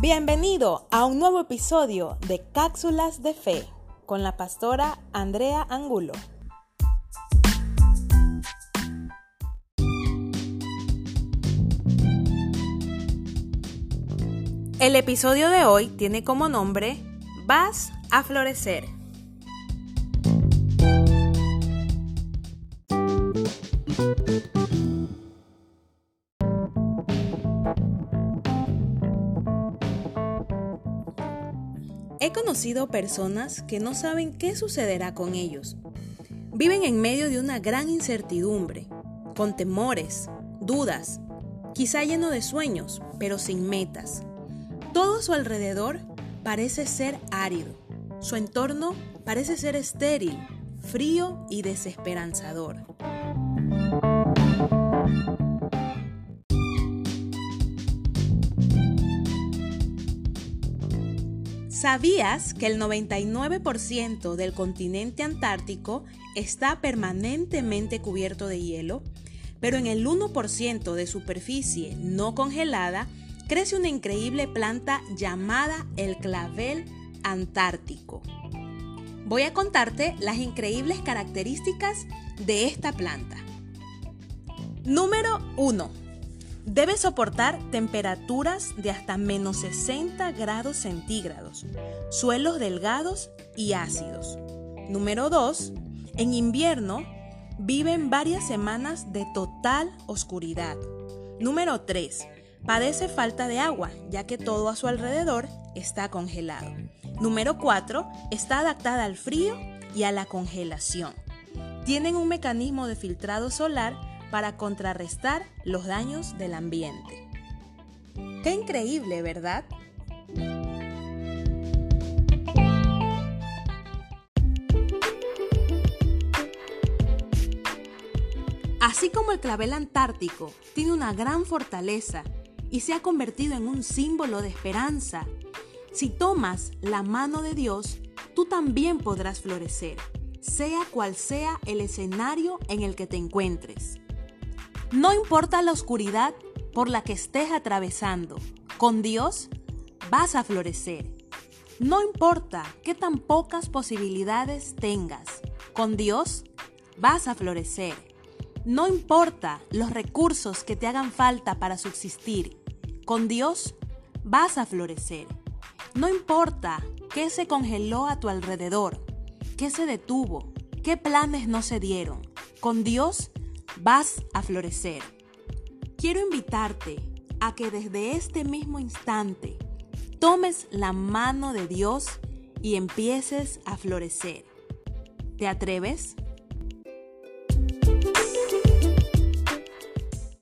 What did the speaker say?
Bienvenido a un nuevo episodio de Cápsulas de Fe con la pastora Andrea Angulo. El episodio de hoy tiene como nombre Vas a florecer. He conocido personas que no saben qué sucederá con ellos. Viven en medio de una gran incertidumbre, con temores, dudas, quizá lleno de sueños, pero sin metas. Todo a su alrededor parece ser árido. Su entorno parece ser estéril, frío y desesperanzador. ¿Sabías que el 99% del continente antártico está permanentemente cubierto de hielo? Pero en el 1% de superficie no congelada crece una increíble planta llamada el clavel antártico. Voy a contarte las increíbles características de esta planta. Número 1 Debe soportar temperaturas de hasta menos 60 grados centígrados, suelos delgados y ácidos. Número 2. En invierno viven varias semanas de total oscuridad. Número 3. Padece falta de agua, ya que todo a su alrededor está congelado. Número 4. Está adaptada al frío y a la congelación. Tienen un mecanismo de filtrado solar para contrarrestar los daños del ambiente. Qué increíble, ¿verdad? Así como el clavel antártico tiene una gran fortaleza y se ha convertido en un símbolo de esperanza, si tomas la mano de Dios, tú también podrás florecer, sea cual sea el escenario en el que te encuentres. No importa la oscuridad por la que estés atravesando, con Dios vas a florecer. No importa qué tan pocas posibilidades tengas, con Dios vas a florecer. No importa los recursos que te hagan falta para subsistir, con Dios vas a florecer. No importa qué se congeló a tu alrededor, qué se detuvo, qué planes no se dieron, con Dios vas a florecer. Quiero invitarte a que desde este mismo instante tomes la mano de Dios y empieces a florecer. ¿Te atreves?